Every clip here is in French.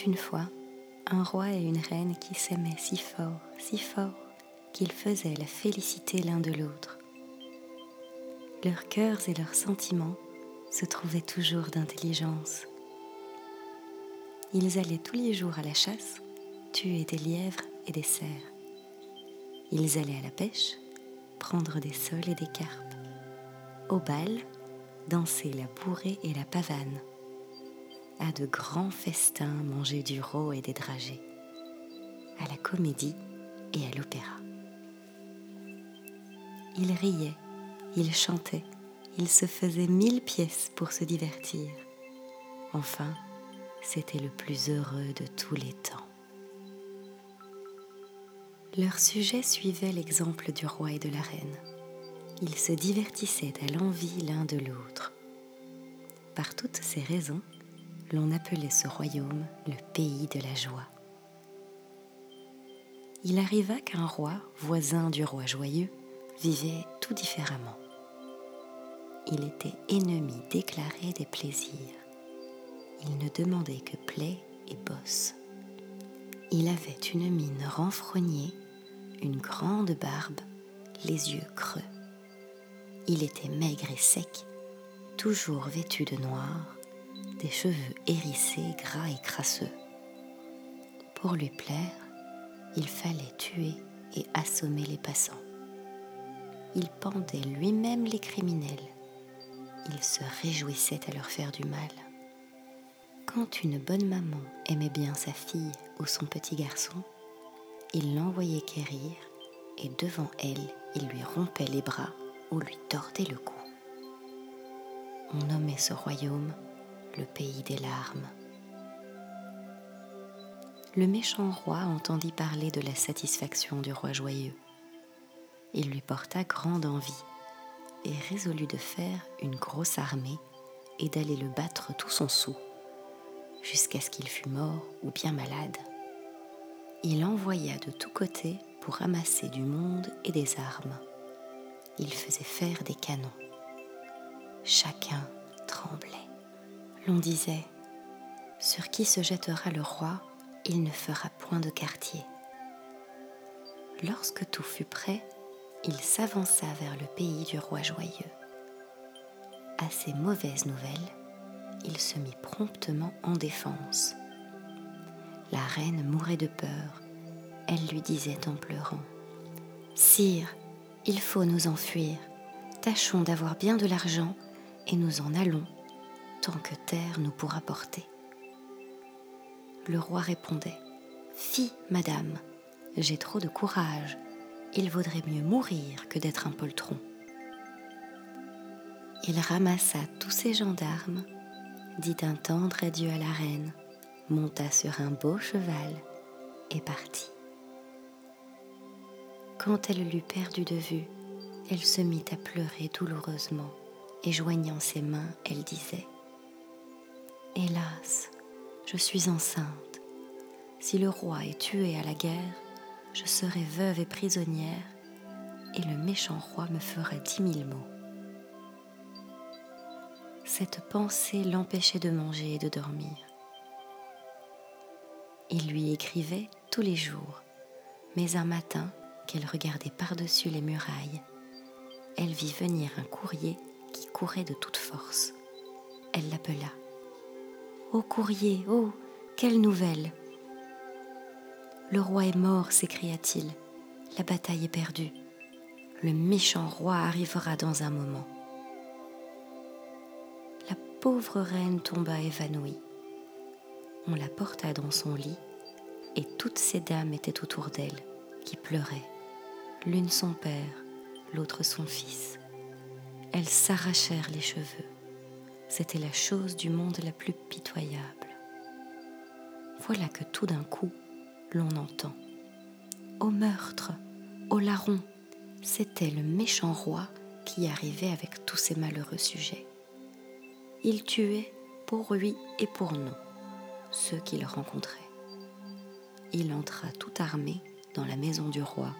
une fois un roi et une reine qui s'aimaient si fort, si fort, qu'ils faisaient la félicité l'un de l'autre. Leurs cœurs et leurs sentiments se trouvaient toujours d'intelligence. Ils allaient tous les jours à la chasse, tuer des lièvres et des cerfs. Ils allaient à la pêche, prendre des sols et des carpes. Au bal, danser la bourrée et la pavane à de grands festins manger du rôt et des dragées, à la comédie et à l'opéra. Il riait, il chantait, il se faisait mille pièces pour se divertir. Enfin, c'était le plus heureux de tous les temps. Leur sujet suivait l'exemple du roi et de la reine. Ils se divertissaient à l'envie l'un de l'autre. Par toutes ces raisons, l'on appelait ce royaume le pays de la joie. Il arriva qu'un roi, voisin du roi joyeux, vivait tout différemment. Il était ennemi déclaré des plaisirs. Il ne demandait que plaie et bosse. Il avait une mine renfrognée, une grande barbe, les yeux creux. Il était maigre et sec, toujours vêtu de noir, des cheveux hérissés, gras et crasseux. Pour lui plaire, il fallait tuer et assommer les passants. Il pendait lui-même les criminels. Il se réjouissait à leur faire du mal. Quand une bonne maman aimait bien sa fille ou son petit garçon, il l'envoyait quérir et devant elle, il lui rompait les bras ou lui tordait le cou. On nommait ce royaume le pays des larmes. Le méchant roi entendit parler de la satisfaction du roi joyeux. Il lui porta grande envie et résolut de faire une grosse armée et d'aller le battre tout son sou, jusqu'à ce qu'il fût mort ou bien malade. Il envoya de tous côtés pour ramasser du monde et des armes. Il faisait faire des canons. Chacun tremblait. L'on disait, sur qui se jettera le roi, il ne fera point de quartier. Lorsque tout fut prêt, il s'avança vers le pays du roi joyeux. À ces mauvaises nouvelles, il se mit promptement en défense. La reine mourait de peur. Elle lui disait en pleurant Sire, il faut nous enfuir. Tâchons d'avoir bien de l'argent et nous en allons que terre nous pourra porter. Le roi répondait Fi, madame, j'ai trop de courage, il vaudrait mieux mourir que d'être un poltron. Il ramassa tous ses gendarmes, dit un tendre adieu à la reine, monta sur un beau cheval et partit. Quand elle l'eut perdu de vue, elle se mit à pleurer douloureusement et joignant ses mains, elle disait Hélas, je suis enceinte. Si le roi est tué à la guerre, je serai veuve et prisonnière, et le méchant roi me fera dix mille maux. Cette pensée l'empêchait de manger et de dormir. Il lui écrivait tous les jours, mais un matin qu'elle regardait par-dessus les murailles, elle vit venir un courrier qui courait de toute force. Elle l'appela. Ô courrier, oh, quelle nouvelle Le roi est mort, s'écria-t-il. La bataille est perdue. Le méchant roi arrivera dans un moment. La pauvre reine tomba évanouie. On la porta dans son lit, et toutes ces dames étaient autour d'elle, qui pleuraient, l'une son père, l'autre son fils. Elles s'arrachèrent les cheveux c'était la chose du monde la plus pitoyable. Voilà que tout d'un coup, l'on entend Au meurtre, au larron, c'était le méchant roi qui arrivait avec tous ses malheureux sujets. Il tuait pour lui et pour nous ceux qu'il rencontrait. Il entra tout armé dans la maison du roi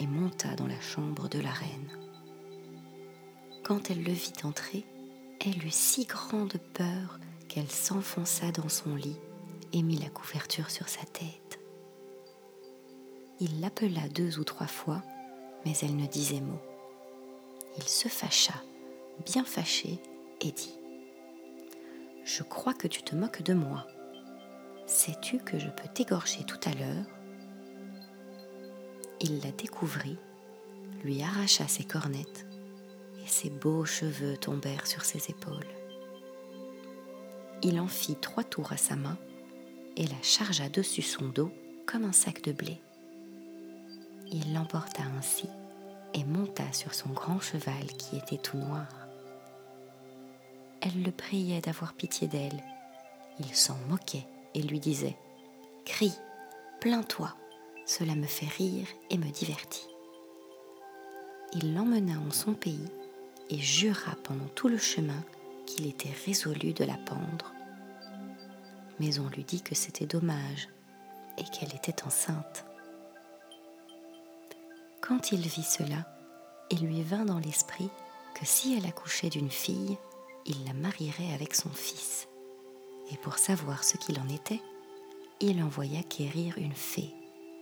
et monta dans la chambre de la reine. Quand elle le vit entrer, elle eut si grande peur qu'elle s'enfonça dans son lit et mit la couverture sur sa tête. Il l'appela deux ou trois fois, mais elle ne disait mot. Il se fâcha, bien fâché, et dit Je crois que tu te moques de moi. Sais-tu que je peux t'égorger tout à l'heure? Il la découvrit, lui arracha ses cornettes, et ses beaux cheveux tombèrent sur ses épaules. Il en fit trois tours à sa main et la chargea dessus son dos comme un sac de blé. Il l'emporta ainsi et monta sur son grand cheval qui était tout noir. Elle le priait d'avoir pitié d'elle. Il s'en moquait et lui disait Crie, plains-toi, cela me fait rire et me divertit. Il l'emmena en son pays et jura pendant tout le chemin qu'il était résolu de la pendre. Mais on lui dit que c'était dommage et qu'elle était enceinte. Quand il vit cela, il lui vint dans l'esprit que si elle accouchait d'une fille, il la marierait avec son fils. Et pour savoir ce qu'il en était, il envoya quérir une fée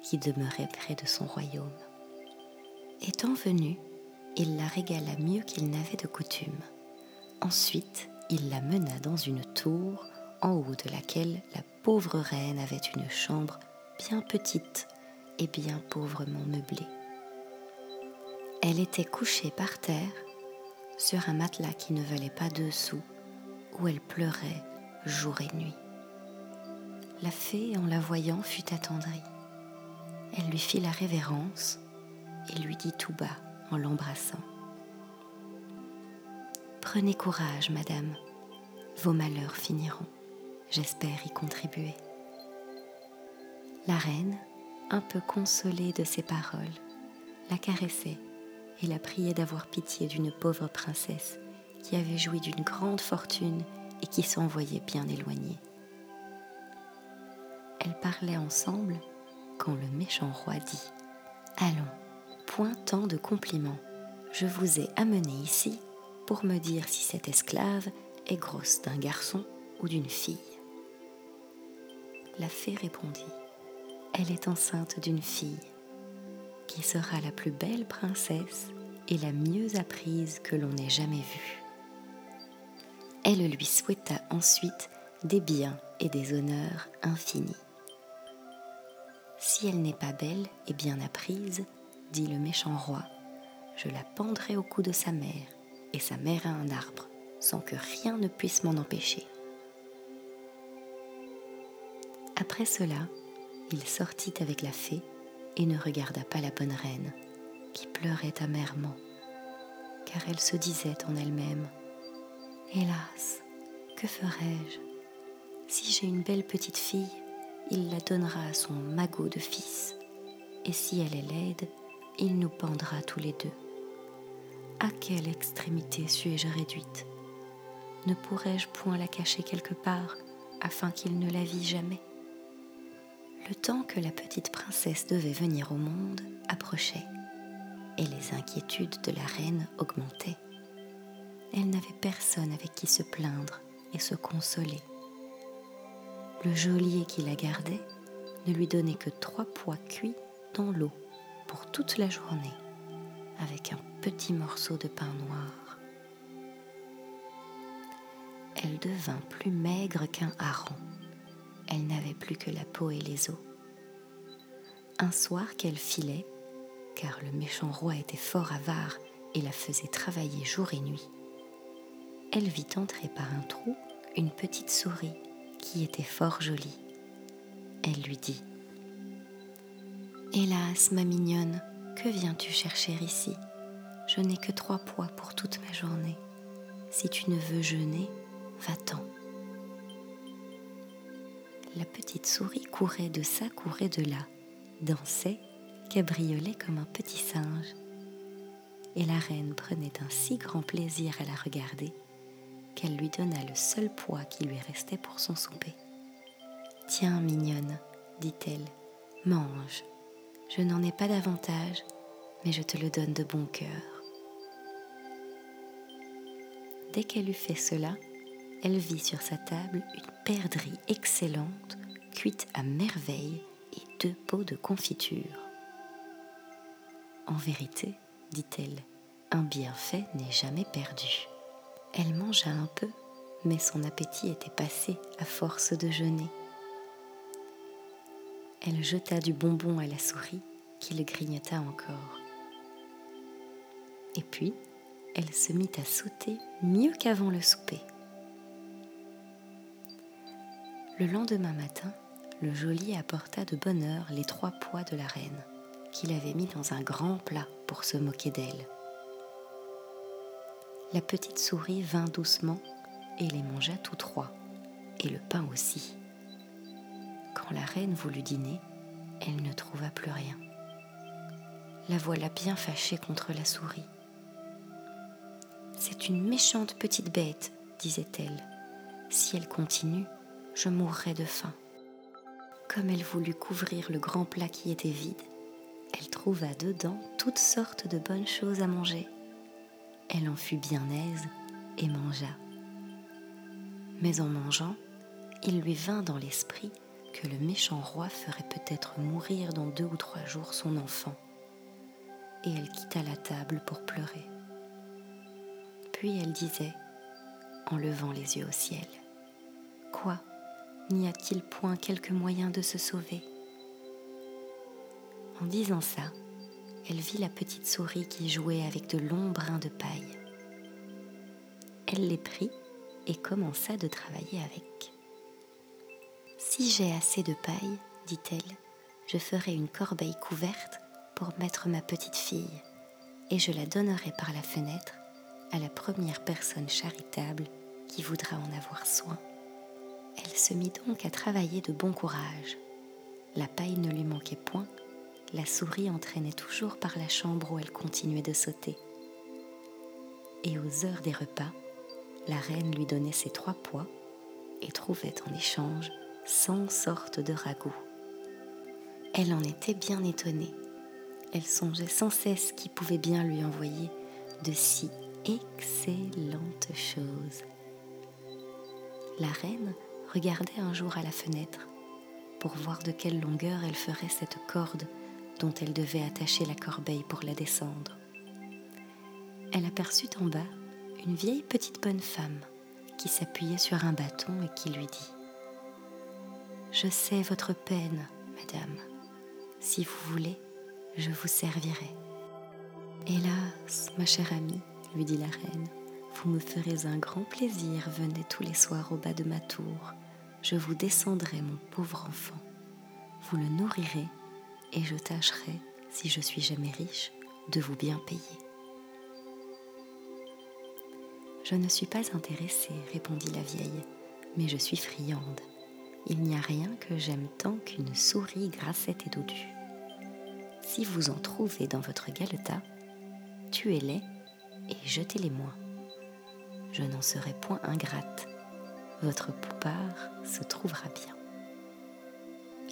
qui demeurait près de son royaume. Étant venu, il la régala mieux qu'il n'avait de coutume. Ensuite, il la mena dans une tour en haut de laquelle la pauvre reine avait une chambre bien petite et bien pauvrement meublée. Elle était couchée par terre sur un matelas qui ne valait pas deux sous, où elle pleurait jour et nuit. La fée, en la voyant, fut attendrie. Elle lui fit la révérence et lui dit tout bas en l'embrassant. Prenez courage, madame, vos malheurs finiront. J'espère y contribuer. La reine, un peu consolée de ces paroles, la caressait et la priait d'avoir pitié d'une pauvre princesse qui avait joui d'une grande fortune et qui s'en voyait bien éloignée. Elles parlaient ensemble quand le méchant roi dit Allons, point tant de compliments, je vous ai amené ici pour me dire si cette esclave est grosse d'un garçon ou d'une fille. La fée répondit Elle est enceinte d'une fille qui sera la plus belle princesse et la mieux apprise que l'on ait jamais vue. Elle lui souhaita ensuite des biens et des honneurs infinis. Si elle n'est pas belle et bien apprise, dit le méchant roi, je la pendrai au cou de sa mère, et sa mère à un arbre, sans que rien ne puisse m'en empêcher. Après cela, il sortit avec la fée et ne regarda pas la bonne reine, qui pleurait amèrement, car elle se disait en elle-même Hélas, que ferai-je? Si j'ai une belle petite fille, il la donnera à son magot de fils, et si elle est laide, il nous pendra tous les deux. À quelle extrémité suis-je réduite? Ne pourrais-je point la cacher quelque part afin qu'il ne la vît jamais? Le temps que la petite princesse devait venir au monde approchait, et les inquiétudes de la reine augmentaient. Elle n'avait personne avec qui se plaindre et se consoler. Le geôlier qui la gardait ne lui donnait que trois pois cuits dans l'eau pour toute la journée, avec un petit morceau de pain noir. Elle devint plus maigre qu'un hareng elle n'avait plus que la peau et les os. Un soir qu'elle filait, car le méchant roi était fort avare et la faisait travailler jour et nuit, elle vit entrer par un trou une petite souris qui était fort jolie. Elle lui dit Hélas, ma mignonne, que viens-tu chercher ici? Je n'ai que trois pois pour toute ma journée. Si tu ne veux jeûner, va-t'en la petite souris courait de ça, courait de là, dansait, cabriolait comme un petit singe. Et la reine prenait un si grand plaisir à la regarder qu'elle lui donna le seul poids qui lui restait pour son souper. Tiens, mignonne, dit-elle, mange. Je n'en ai pas davantage, mais je te le donne de bon cœur. Dès qu'elle eut fait cela, elle vit sur sa table une perdrix excellente cuite à merveille et deux pots de confiture. En vérité, dit-elle, un bienfait n'est jamais perdu. Elle mangea un peu, mais son appétit était passé à force de jeûner. Elle jeta du bonbon à la souris qui le grignota encore. Et puis, elle se mit à sauter mieux qu'avant le souper. Le lendemain matin, le geôlier apporta de bonne heure les trois pois de la reine, qu'il avait mis dans un grand plat pour se moquer d'elle. La petite souris vint doucement et les mangea tous trois, et le pain aussi. Quand la reine voulut dîner, elle ne trouva plus rien. La voilà bien fâchée contre la souris. C'est une méchante petite bête, disait-elle. Si elle continue, je mourrai de faim. Comme elle voulut couvrir le grand plat qui était vide, elle trouva dedans toutes sortes de bonnes choses à manger. Elle en fut bien aise et mangea. Mais en mangeant, il lui vint dans l'esprit que le méchant roi ferait peut-être mourir dans deux ou trois jours son enfant. Et elle quitta la table pour pleurer. Puis elle disait, en levant les yeux au ciel, Quoi? N'y a-t-il point quelque moyen de se sauver? En disant ça, elle vit la petite souris qui jouait avec de longs brins de paille. Elle les prit et commença de travailler avec. Si j'ai assez de paille, dit-elle, je ferai une corbeille couverte pour mettre ma petite fille, et je la donnerai par la fenêtre à la première personne charitable qui voudra en avoir soin. Elle se mit donc à travailler de bon courage. La paille ne lui manquait point, la souris entraînait toujours par la chambre où elle continuait de sauter. Et aux heures des repas, la reine lui donnait ses trois pois et trouvait en échange cent sortes de ragoûts. Elle en était bien étonnée. Elle songeait sans cesse qui pouvait bien lui envoyer de si excellentes choses. La reine regardait un jour à la fenêtre pour voir de quelle longueur elle ferait cette corde dont elle devait attacher la corbeille pour la descendre. Elle aperçut en bas une vieille petite bonne femme qui s'appuyait sur un bâton et qui lui dit Je sais votre peine, madame. Si vous voulez, je vous servirai. Hélas, ma chère amie, lui dit la reine, vous me ferez un grand plaisir, venez tous les soirs au bas de ma tour. Je vous descendrai mon pauvre enfant. Vous le nourrirez et je tâcherai, si je suis jamais riche, de vous bien payer. Je ne suis pas intéressée, répondit la vieille, mais je suis friande. Il n'y a rien que j'aime tant qu'une souris grassette et dodue. Si vous en trouvez dans votre galetas, tuez-les et jetez-les-moi je n'en serai point ingrate. Votre poupard se trouvera bien.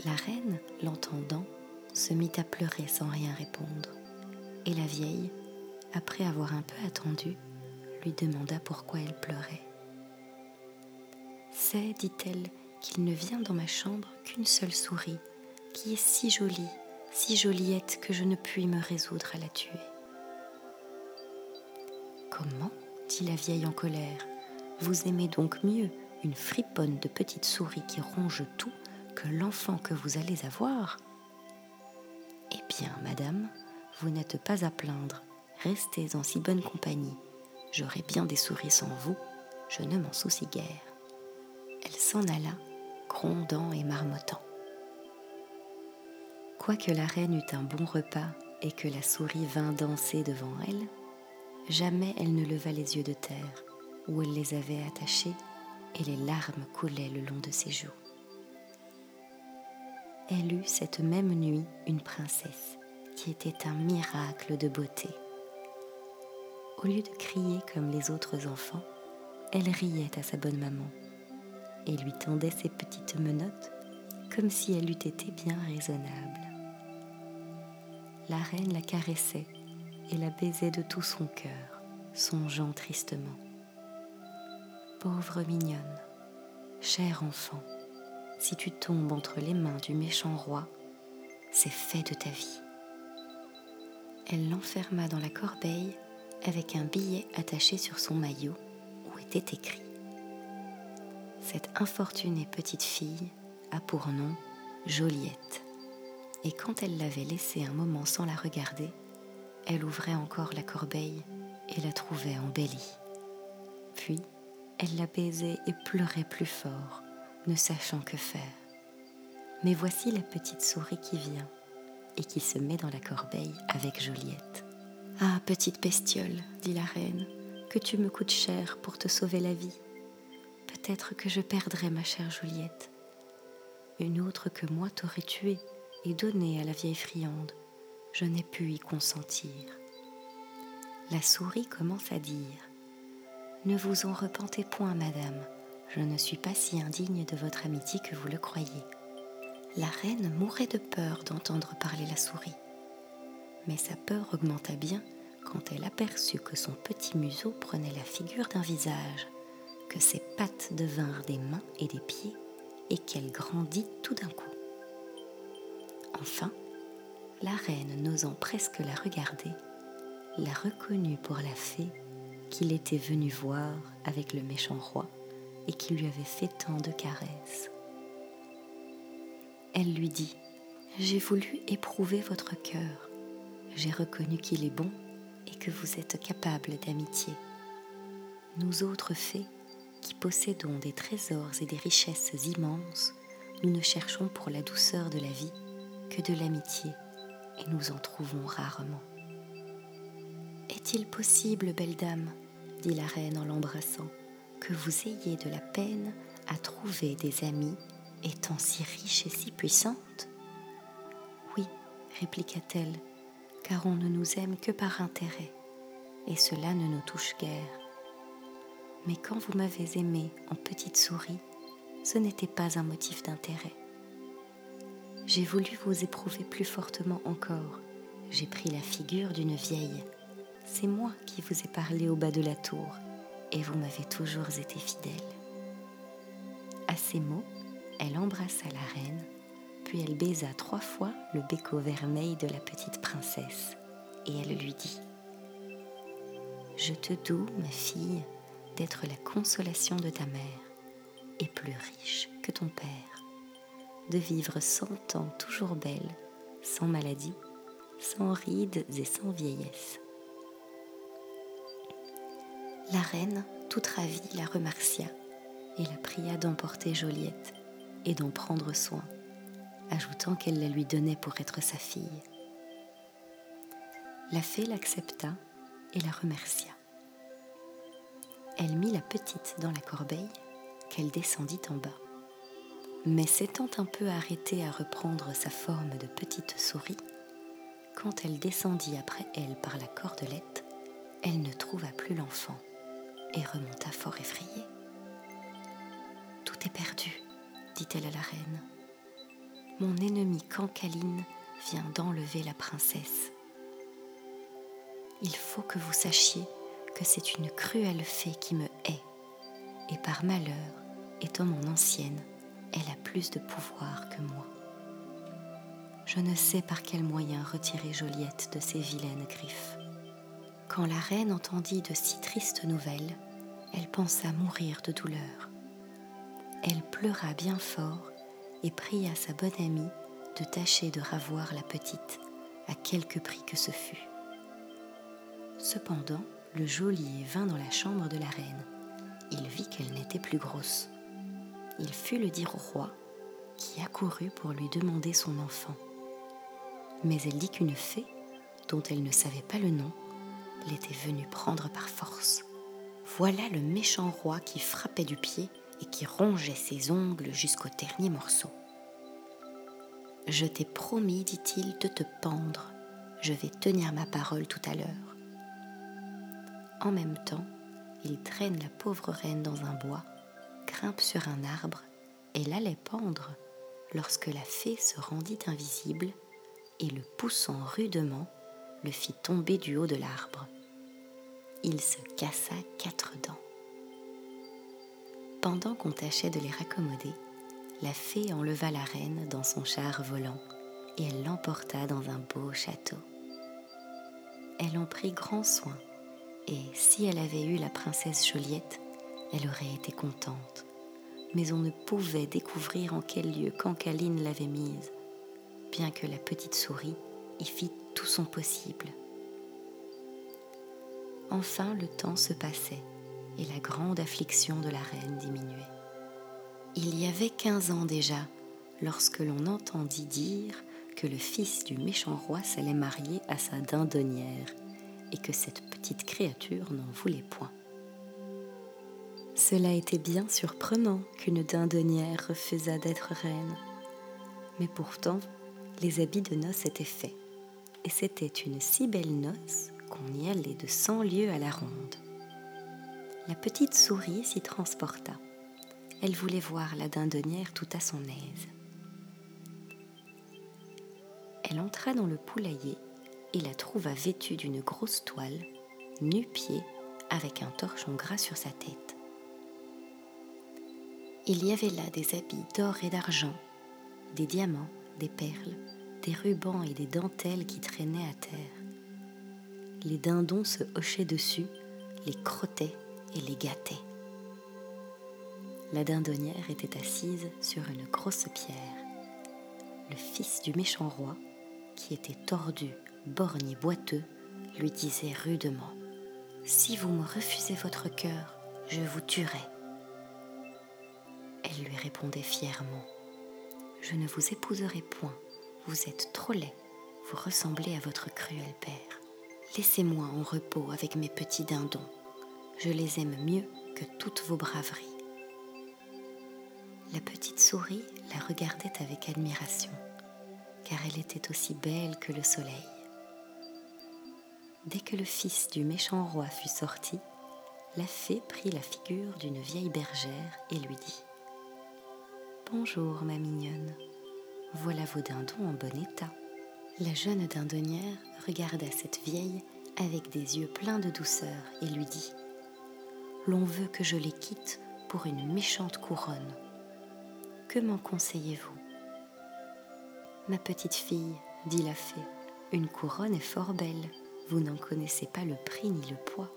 La reine, l'entendant, se mit à pleurer sans rien répondre. Et la vieille, après avoir un peu attendu, lui demanda pourquoi elle pleurait. C'est, dit-elle, qu'il ne vient dans ma chambre qu'une seule souris, qui est si jolie, si joliette que je ne puis me résoudre à la tuer. Comment dit la vieille en colère. Vous aimez donc mieux une friponne de petite souris qui ronge tout que l'enfant que vous allez avoir? Eh bien, madame, vous n'êtes pas à plaindre. Restez en si bonne compagnie. J'aurai bien des souris sans vous, je ne m'en soucie guère. Elle s'en alla, grondant et marmottant. Quoique la reine eût un bon repas et que la souris vînt danser devant elle, Jamais elle ne leva les yeux de terre, où elle les avait attachés, et les larmes coulaient le long de ses joues. Elle eut cette même nuit une princesse, qui était un miracle de beauté. Au lieu de crier comme les autres enfants, elle riait à sa bonne maman, et lui tendait ses petites menottes comme si elle eût été bien raisonnable. La reine la caressait et la baisait de tout son cœur, songeant tristement. Pauvre mignonne, cher enfant, si tu tombes entre les mains du méchant roi, c'est fait de ta vie. Elle l'enferma dans la corbeille avec un billet attaché sur son maillot où était écrit Cette infortunée petite fille a pour nom Joliette. Et quand elle l'avait laissée un moment sans la regarder, elle ouvrait encore la corbeille et la trouvait embellie. Puis, elle la baisait et pleurait plus fort, ne sachant que faire. Mais voici la petite souris qui vient et qui se met dans la corbeille avec Joliette. Ah, petite bestiole, dit la reine, que tu me coûtes cher pour te sauver la vie. Peut-être que je perdrai ma chère Joliette. Une autre que moi t'aurait tuée et donnée à la vieille friande. Je n'ai pu y consentir. La souris commence à dire Ne vous en repentez point, madame, je ne suis pas si indigne de votre amitié que vous le croyez. La reine mourait de peur d'entendre parler la souris. Mais sa peur augmenta bien quand elle aperçut que son petit museau prenait la figure d'un visage, ses pattes devinrent des mains et des pieds, et qu'elle grandit tout d'un coup. Enfin, la reine, n'osant presque la regarder, la reconnut pour la fée qu'il était venu voir avec le méchant roi et qui lui avait fait tant de caresses. Elle lui dit J'ai voulu éprouver votre cœur. J'ai reconnu qu'il est bon et que vous êtes capable d'amitié. Nous autres fées, qui possédons des trésors et des richesses immenses, nous ne cherchons pour la douceur de la vie que de l'amitié, et nous en trouvons rarement. Est-il possible, belle dame, dit la reine en l'embrassant, que vous ayez de la peine à trouver des amis étant si riche et si puissante Oui, répliqua-t-elle, car on ne nous aime que par intérêt, et cela ne nous touche guère. Mais quand vous m'avez aimée en petite souris, ce n'était pas un motif d'intérêt. J'ai voulu vous éprouver plus fortement encore. J'ai pris la figure d'une vieille. C'est moi qui vous ai parlé au bas de la tour, et vous m'avez toujours été fidèle. À ces mots, elle embrassa la reine, puis elle baisa trois fois le béco vermeil de la petite princesse, et elle lui dit Je te doue, ma fille, d'être la consolation de ta mère, et plus riche que ton père, de vivre cent ans toujours belle, sans maladie, sans rides et sans vieillesse. La reine, toute ravie, la remercia et la pria d'emporter Joliette et d'en prendre soin, ajoutant qu'elle la lui donnait pour être sa fille. La fée l'accepta et la remercia. Elle mit la petite dans la corbeille qu'elle descendit en bas. Mais s'étant un peu arrêtée à reprendre sa forme de petite souris, quand elle descendit après elle par la cordelette, elle ne trouva plus l'enfant et remonta fort effrayée. Tout est perdu, dit-elle à la reine. Mon ennemi Cancaline vient d'enlever la princesse. Il faut que vous sachiez que c'est une cruelle fée qui me hait, et par malheur, étant mon ancienne, elle a plus de pouvoir que moi. Je ne sais par quel moyen retirer Joliette de ses vilaines griffes. Quand la reine entendit de si tristes nouvelles, elle pensa mourir de douleur elle pleura bien fort et pria sa bonne amie de tâcher de ravoir la petite, à quelque prix que ce fût. Cependant, le geôlier vint dans la chambre de la reine. Il vit qu'elle n'était plus grosse. Il fut le dire au roi, qui accourut pour lui demander son enfant. Mais elle dit qu'une fée, dont elle ne savait pas le nom, l'était venue prendre par force. Voilà le méchant roi qui frappait du pied et qui rongeait ses ongles jusqu'au dernier morceau. Je t'ai promis, dit-il, de te pendre. Je vais tenir ma parole tout à l'heure. En même temps, il traîne la pauvre reine dans un bois, grimpe sur un arbre et l'allait pendre lorsque la fée se rendit invisible et le poussant rudement, le fit tomber du haut de l'arbre. Il se cassa quatre dents. Pendant qu'on tâchait de les raccommoder, la fée enleva la reine dans son char volant et elle l'emporta dans un beau château. Elle en prit grand soin, et si elle avait eu la princesse Joliette, elle aurait été contente. Mais on ne pouvait découvrir en quel lieu Cancaline l'avait mise, bien que la petite souris y fit tout son possible. Enfin le temps se passait, et la grande affliction de la reine diminuait. Il y avait quinze ans déjà, lorsque l'on entendit dire que le fils du méchant roi s'allait marier à sa dindonnière et que cette petite créature n'en voulait point. Cela était bien surprenant qu'une dindonnière refusât d'être reine. Mais pourtant, les habits de noces étaient faits, et c'était une si belle noce qu'on y allait de cent lieues à la ronde. La petite souris s'y transporta. Elle voulait voir la dindonnière tout à son aise. Elle entra dans le poulailler et la trouva vêtue d'une grosse toile, nu-pied, avec un torchon gras sur sa tête. Il y avait là des habits d'or et d'argent, des diamants, des perles, des rubans et des dentelles qui traînaient à terre. Les dindons se hochaient dessus, les crottaient et les gâtaient. La dindonnière était assise sur une grosse pierre. Le fils du méchant roi qui était tordu, borgne et boiteux, lui disait rudement Si vous me refusez votre cœur, je vous tuerai. Elle lui répondait fièrement Je ne vous épouserai point, vous êtes trop laid, vous ressemblez à votre cruel père. Laissez-moi en repos avec mes petits dindons, je les aime mieux que toutes vos braveries. La petite souris la regardait avec admiration car elle était aussi belle que le soleil. Dès que le fils du méchant roi fut sorti, la fée prit la figure d'une vieille bergère et lui dit Bonjour, ma mignonne, voilà vos dindons en bon état. La jeune dindonnière regarda cette vieille avec des yeux pleins de douceur et lui dit L'on veut que je les quitte pour une méchante couronne. Que m'en conseillez-vous Ma petite fille, dit la fée, une couronne est fort belle, vous n'en connaissez pas le prix ni le poids.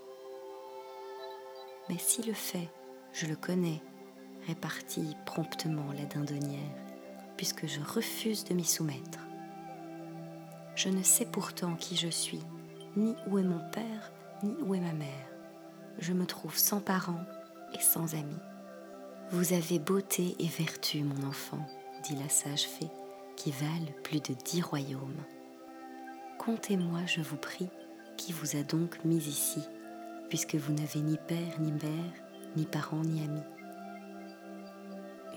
Mais si le fait, je le connais, répartit promptement la dindonnière, puisque je refuse de m'y soumettre. Je ne sais pourtant qui je suis, ni où est mon père, ni où est ma mère. Je me trouve sans parents et sans amis. Vous avez beauté et vertu, mon enfant, dit la sage fée, qui valent plus de dix royaumes. Contez-moi, je vous prie, qui vous a donc mis ici, puisque vous n'avez ni père, ni mère, ni parents, ni amis.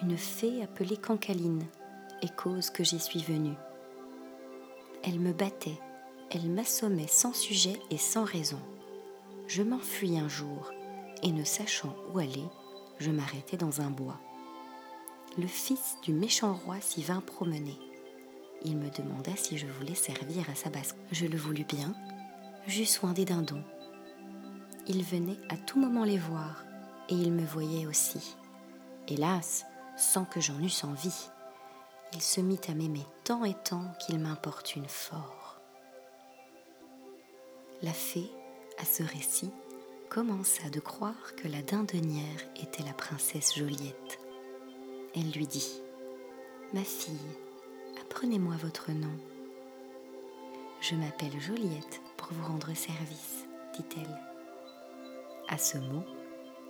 Une fée appelée Cancaline est cause que j'y suis venue. Elle me battait, elle m'assommait sans sujet et sans raison. Je m'enfuis un jour, et ne sachant où aller, je m'arrêtai dans un bois. Le fils du méchant roi s'y vint promener il me demanda si je voulais servir à sa basse. Je le voulus bien, j'eus soin des dindons. Il venait à tout moment les voir, et il me voyait aussi. Hélas, sans que j'en eusse envie, il se mit à m'aimer tant et tant qu'il m'importune fort. La fée, à ce récit, commença de croire que la dindonnière était la princesse Joliette. Elle lui dit Ma fille, Apprenez-moi votre nom. Je m'appelle Joliette pour vous rendre service, dit-elle. À ce mot,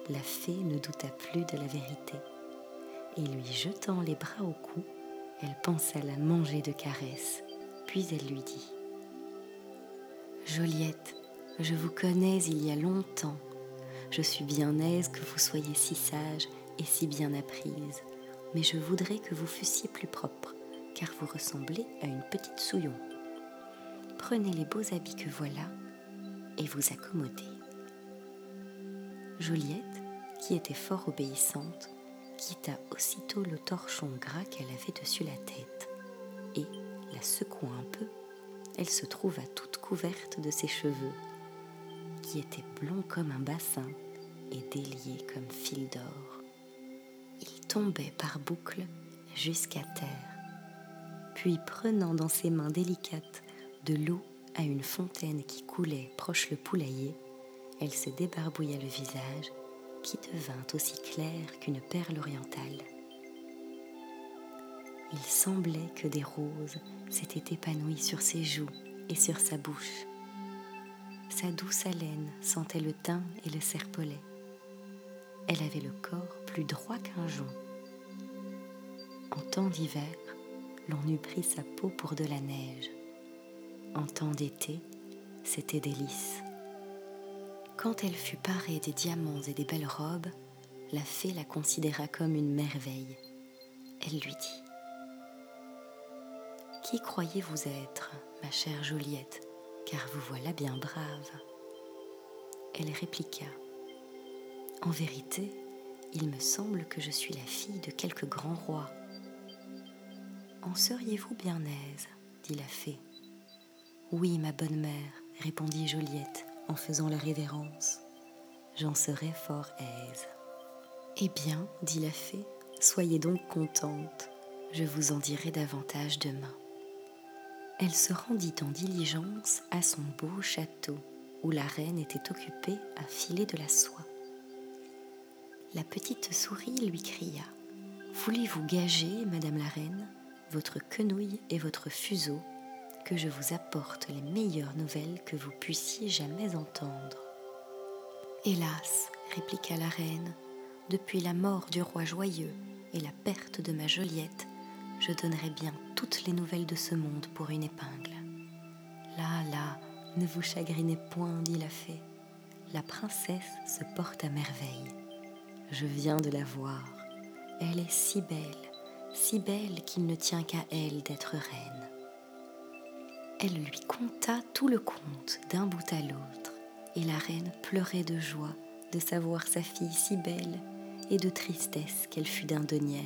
la fée ne douta plus de la vérité, et lui jetant les bras au cou, elle pensa la manger de caresses, puis elle lui dit Joliette, je vous connais il y a longtemps. Je suis bien aise que vous soyez si sage et si bien apprise, mais je voudrais que vous fussiez plus propre car vous ressemblez à une petite souillon. Prenez les beaux habits que voilà et vous accommodez. Joliette, qui était fort obéissante, quitta aussitôt le torchon gras qu'elle avait dessus la tête, et, la secouant un peu, elle se trouva toute couverte de ses cheveux, qui étaient blonds comme un bassin et déliés comme fil d'or. Ils tombaient par boucles jusqu'à terre. Puis prenant dans ses mains délicates de l'eau à une fontaine qui coulait proche le poulailler, elle se débarbouilla le visage qui devint aussi clair qu'une perle orientale. Il semblait que des roses s'étaient épanouies sur ses joues et sur sa bouche. Sa douce haleine sentait le thym et le serpolet. Elle avait le corps plus droit qu'un jonc. En temps d'hiver, l'on eût pris sa peau pour de la neige. En temps d'été, c'était délice. Quand elle fut parée des diamants et des belles robes, la fée la considéra comme une merveille. Elle lui dit Qui croyez-vous être, ma chère Joliette, car vous voilà bien brave? Elle répliqua En vérité, il me semble que je suis la fille de quelque grand roi. En seriez-vous bien aise dit la fée. Oui, ma bonne mère, répondit Joliette en faisant la révérence. J'en serai fort aise. Eh bien, dit la fée, soyez donc contente, je vous en dirai davantage demain. Elle se rendit en diligence à son beau château, où la reine était occupée à filer de la soie. La petite souris lui cria Voulez-vous gager, Madame la Reine, votre quenouille et votre fuseau que je vous apporte les meilleures nouvelles que vous puissiez jamais entendre. Hélas, répliqua la reine, depuis la mort du roi joyeux et la perte de ma Joliette, je donnerais bien toutes les nouvelles de ce monde pour une épingle. Là, là, ne vous chagrinez point, dit la fée. La princesse se porte à merveille. Je viens de la voir. Elle est si belle, si belle qu'il ne tient qu'à elle d'être reine elle lui conta tout le conte d'un bout à l'autre, et la reine pleurait de joie de savoir sa fille si belle et de tristesse qu'elle fut dindonnière.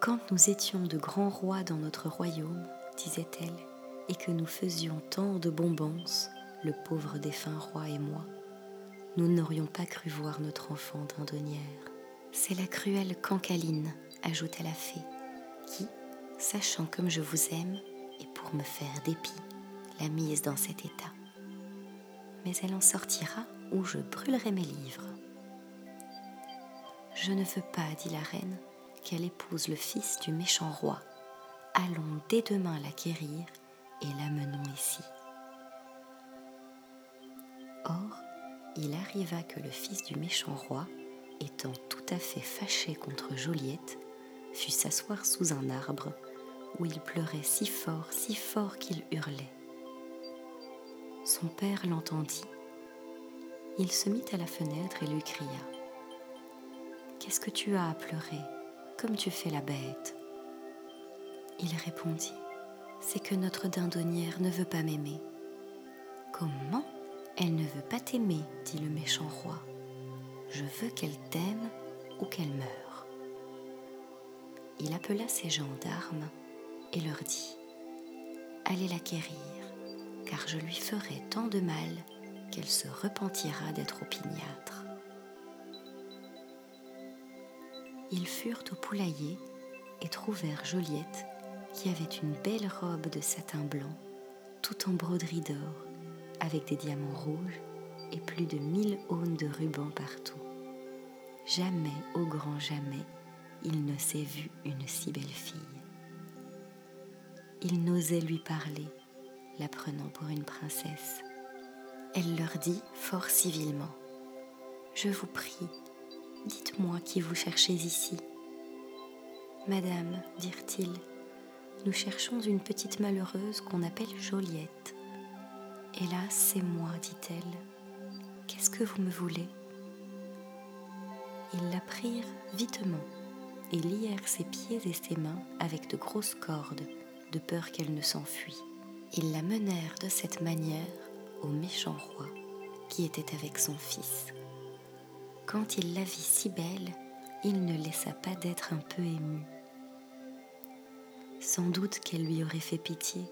Quand nous étions de grands rois dans notre royaume, disait-elle, et que nous faisions tant de bonbons, le pauvre défunt roi et moi, nous n'aurions pas cru voir notre enfant dindonnière. C'est la cruelle Cancaline, ajouta la fée, qui, sachant comme je vous aime, pour me faire dépit la mise dans cet état. Mais elle en sortira ou je brûlerai mes livres. Je ne veux pas, dit la reine, qu'elle épouse le fils du méchant roi. Allons dès demain l'acquérir et l'amenons ici. Or, il arriva que le fils du méchant roi, étant tout à fait fâché contre Joliette, fut s'asseoir sous un arbre où il pleurait si fort, si fort qu'il hurlait. Son père l'entendit. Il se mit à la fenêtre et lui cria Qu'est-ce que tu as à pleurer, comme tu fais la bête Il répondit C'est que notre dindonnière ne veut pas m'aimer. Comment? Elle ne veut pas t'aimer, dit le méchant roi. Je veux qu'elle t'aime ou qu'elle meure. Il appela ses gendarmes et leur dit Allez l'acquérir, car je lui ferai tant de mal qu'elle se repentira d'être opiniâtre. Ils furent au poulailler et trouvèrent Joliette qui avait une belle robe de satin blanc, tout en broderie d'or, avec des diamants rouges et plus de mille aunes de rubans partout. Jamais, au grand jamais, il ne s'est vu une si belle fille il n'osait lui parler, la prenant pour une princesse. Elle leur dit fort civilement Je vous prie, dites-moi qui vous cherchez ici. Madame, dirent-ils, nous cherchons une petite malheureuse qu'on appelle Joliette. Hélas, c'est moi, dit-elle. Qu'est-ce que vous me voulez? Ils la prirent vitement et lièrent ses pieds et ses mains avec de grosses cordes de peur qu'elle ne s'enfuit. Ils la menèrent de cette manière au méchant roi qui était avec son fils. Quand il la vit si belle, il ne laissa pas d'être un peu ému. Sans doute qu'elle lui aurait fait pitié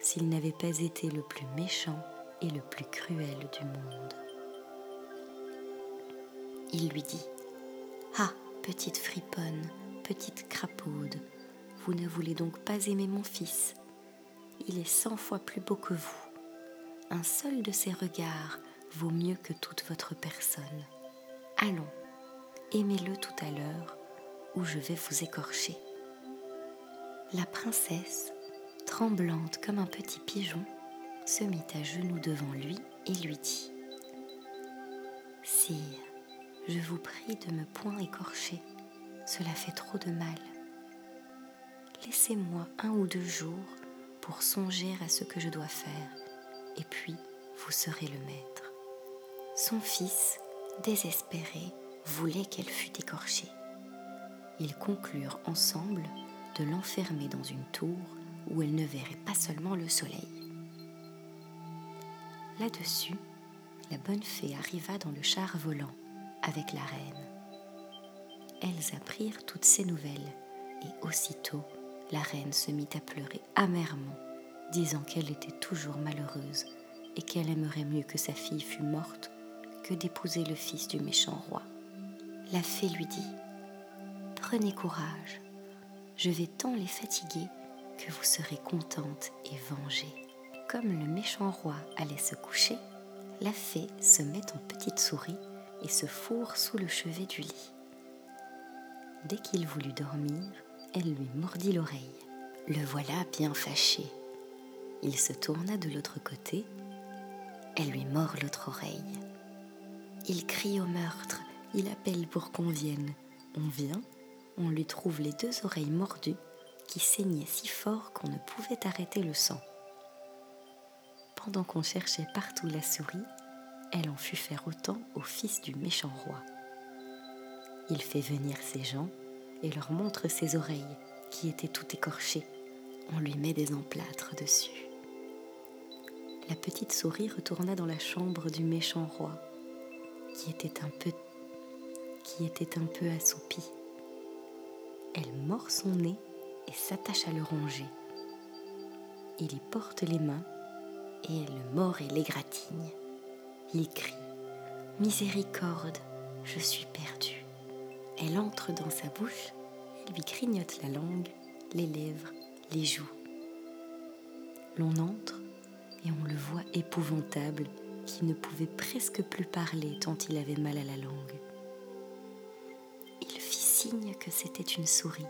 s'il n'avait pas été le plus méchant et le plus cruel du monde. Il lui dit petite friponne, petite crapaude, vous ne voulez donc pas aimer mon fils Il est cent fois plus beau que vous. Un seul de ses regards vaut mieux que toute votre personne. Allons, aimez-le tout à l'heure, ou je vais vous écorcher. La princesse, tremblante comme un petit pigeon, se mit à genoux devant lui et lui dit Sire, je vous prie de me point écorcher, cela fait trop de mal. Laissez-moi un ou deux jours pour songer à ce que je dois faire, et puis vous serez le maître. Son fils, désespéré, voulait qu'elle fût écorchée. Ils conclurent ensemble de l'enfermer dans une tour où elle ne verrait pas seulement le soleil. Là-dessus, la bonne fée arriva dans le char volant avec la reine. Elles apprirent toutes ces nouvelles, et aussitôt la reine se mit à pleurer amèrement, disant qu'elle était toujours malheureuse et qu'elle aimerait mieux que sa fille fût morte que d'épouser le fils du méchant roi. La fée lui dit Prenez courage, je vais tant les fatiguer que vous serez contente et vengée. Comme le méchant roi allait se coucher, la fée se met en petite souris et se fourre sous le chevet du lit. Dès qu'il voulut dormir, elle lui mordit l'oreille. Le voilà bien fâché. Il se tourna de l'autre côté. Elle lui mord l'autre oreille. Il crie au meurtre, il appelle pour qu'on vienne. On vient, on lui trouve les deux oreilles mordues qui saignaient si fort qu'on ne pouvait arrêter le sang. Pendant qu'on cherchait partout la souris, elle en fut faire autant au fils du méchant roi. Il fait venir ses gens et leur montre ses oreilles qui étaient toutes écorchées. On lui met des emplâtres dessus. La petite souris retourna dans la chambre du méchant roi, qui était un peu, qui était un peu assoupi. Elle mord son nez et s'attache à le ronger. Il y porte les mains et elle le mord et l'égratigne. Il crie Miséricorde, je suis perdue. Elle entre dans sa bouche, elle lui grignote la langue, les lèvres, les joues. L'on entre et on le voit épouvantable qui ne pouvait presque plus parler tant il avait mal à la langue. Il fit signe que c'était une souris.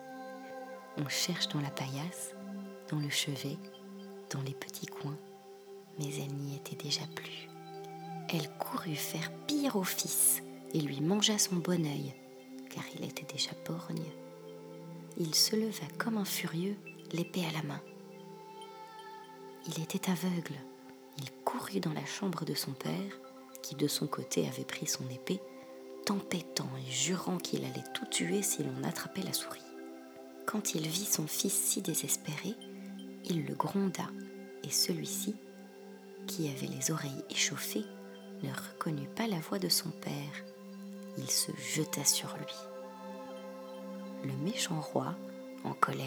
On cherche dans la paillasse, dans le chevet, dans les petits coins, mais elle n'y était déjà plus. Elle courut faire pire au fils et lui mangea son bon œil, car il était déjà borgne. Il se leva comme un furieux, l'épée à la main. Il était aveugle. Il courut dans la chambre de son père, qui de son côté avait pris son épée, tempêtant et jurant qu'il allait tout tuer si l'on attrapait la souris. Quand il vit son fils si désespéré, il le gronda, et celui-ci, qui avait les oreilles échauffées, ne reconnut pas la voix de son père. Il se jeta sur lui. Le méchant roi, en colère,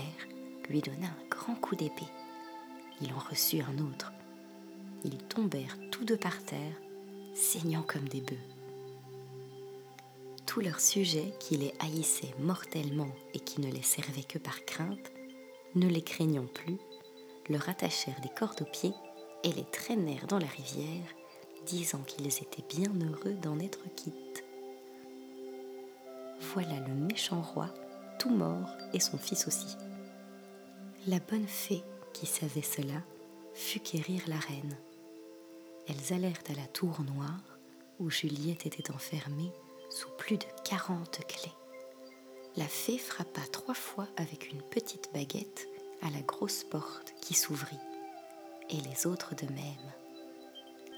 lui donna un grand coup d'épée. Il en reçut un autre. Ils tombèrent tous deux par terre, saignant comme des bœufs. Tous leurs sujets, qui les haïssaient mortellement et qui ne les servaient que par crainte, ne les craignant plus, leur attachèrent des cordes aux pieds et les traînèrent dans la rivière, disant qu'ils étaient bien heureux d'en être quittes. Voilà le méchant roi, tout mort, et son fils aussi. La bonne fée, qui savait cela, fut quérir la reine. Elles allèrent à la tour noire, où Juliette était enfermée sous plus de quarante clés. La fée frappa trois fois avec une petite baguette à la grosse porte qui s'ouvrit et les autres de même.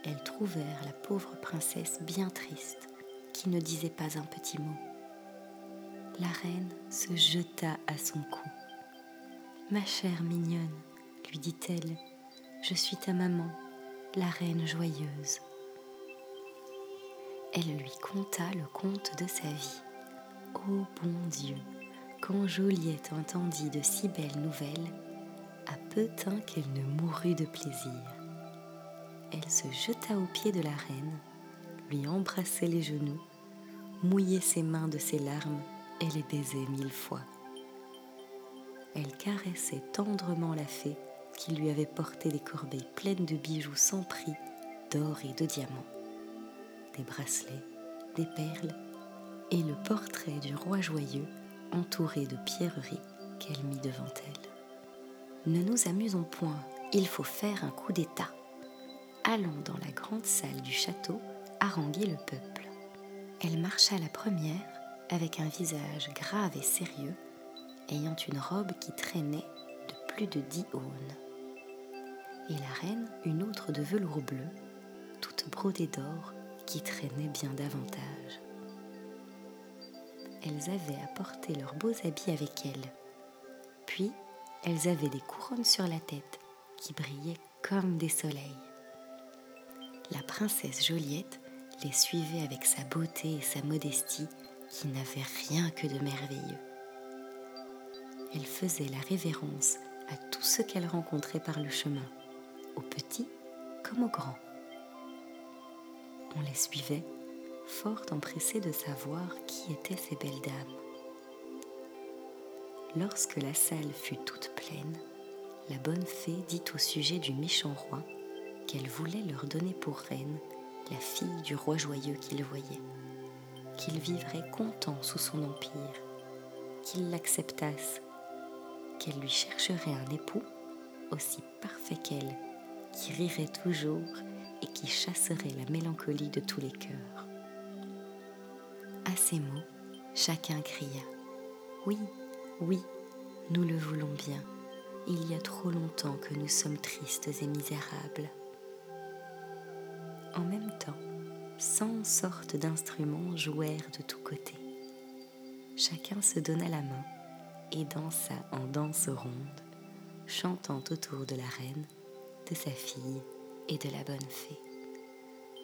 Elles trouvèrent la pauvre princesse bien triste, qui ne disait pas un petit mot. La reine se jeta à son cou. Ma chère mignonne, lui dit-elle, je suis ta maman, la reine joyeuse. Elle lui conta le conte de sa vie. Ô bon Dieu, quand Joliette entendit de si belles nouvelles, à peu qu'elle ne mourut de plaisir. Elle se jeta aux pieds de la reine, lui embrassait les genoux, mouillait ses mains de ses larmes et les baisait mille fois. elle caressait tendrement la fée qui lui avait porté des corbeilles pleines de bijoux sans prix, d'or et de diamants, des bracelets, des perles et le portrait du roi joyeux entouré de pierreries qu'elle mit devant elle. Ne nous amusons point, il faut faire un coup d'état. Allons dans la grande salle du château haranguer le peuple. Elle marcha la première avec un visage grave et sérieux, ayant une robe qui traînait de plus de dix aunes. Et la reine une autre de velours bleu, toute brodée d'or, qui traînait bien davantage. Elles avaient apporté leurs beaux habits avec elles. Puis, elles avaient des couronnes sur la tête qui brillaient comme des soleils. La princesse Joliette les suivait avec sa beauté et sa modestie qui n'avaient rien que de merveilleux. Elle faisait la révérence à tout ce qu'elle rencontrait par le chemin, aux petits comme aux grands. On les suivait, fort empressés de savoir qui étaient ces belles dames. Lorsque la salle fut toute pleine, la bonne fée dit au sujet du méchant roi qu'elle voulait leur donner pour reine la fille du roi joyeux qu'il voyait, qu'il vivrait content sous son empire, qu'il l'acceptasse, qu'elle lui chercherait un époux aussi parfait qu'elle, qui rirait toujours et qui chasserait la mélancolie de tous les cœurs. À ces mots, chacun cria Oui, oui, nous le voulons bien. Il y a trop longtemps que nous sommes tristes et misérables. En même temps, cent sortes d'instruments jouèrent de tous côtés. Chacun se donna la main et dansa en danse ronde, chantant autour de la reine, de sa fille et de la bonne fée.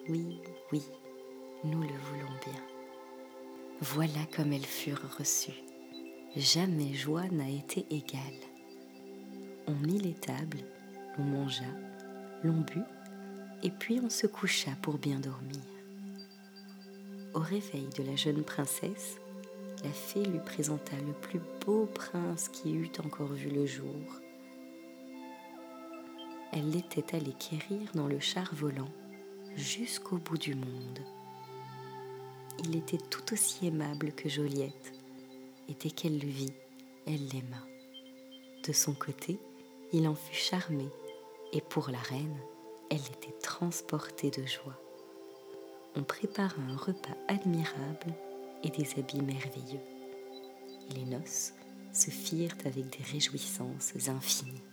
Oui, oui, nous le voulons bien. Voilà comme elles furent reçues. Jamais joie n'a été égale. On mit les tables, on mangea, l'on but et puis on se coucha pour bien dormir. Au réveil de la jeune princesse, la fée lui présenta le plus beau prince qui eût encore vu le jour. Elle l'était allée quérir dans le char volant jusqu'au bout du monde. Il était tout aussi aimable que Joliette, et dès qu'elle le vit, elle l'aima. De son côté, il en fut charmé, et pour la reine, elle était transportée de joie. On prépara un repas admirable et des habits merveilleux. les noces se firent avec des réjouissances infinies.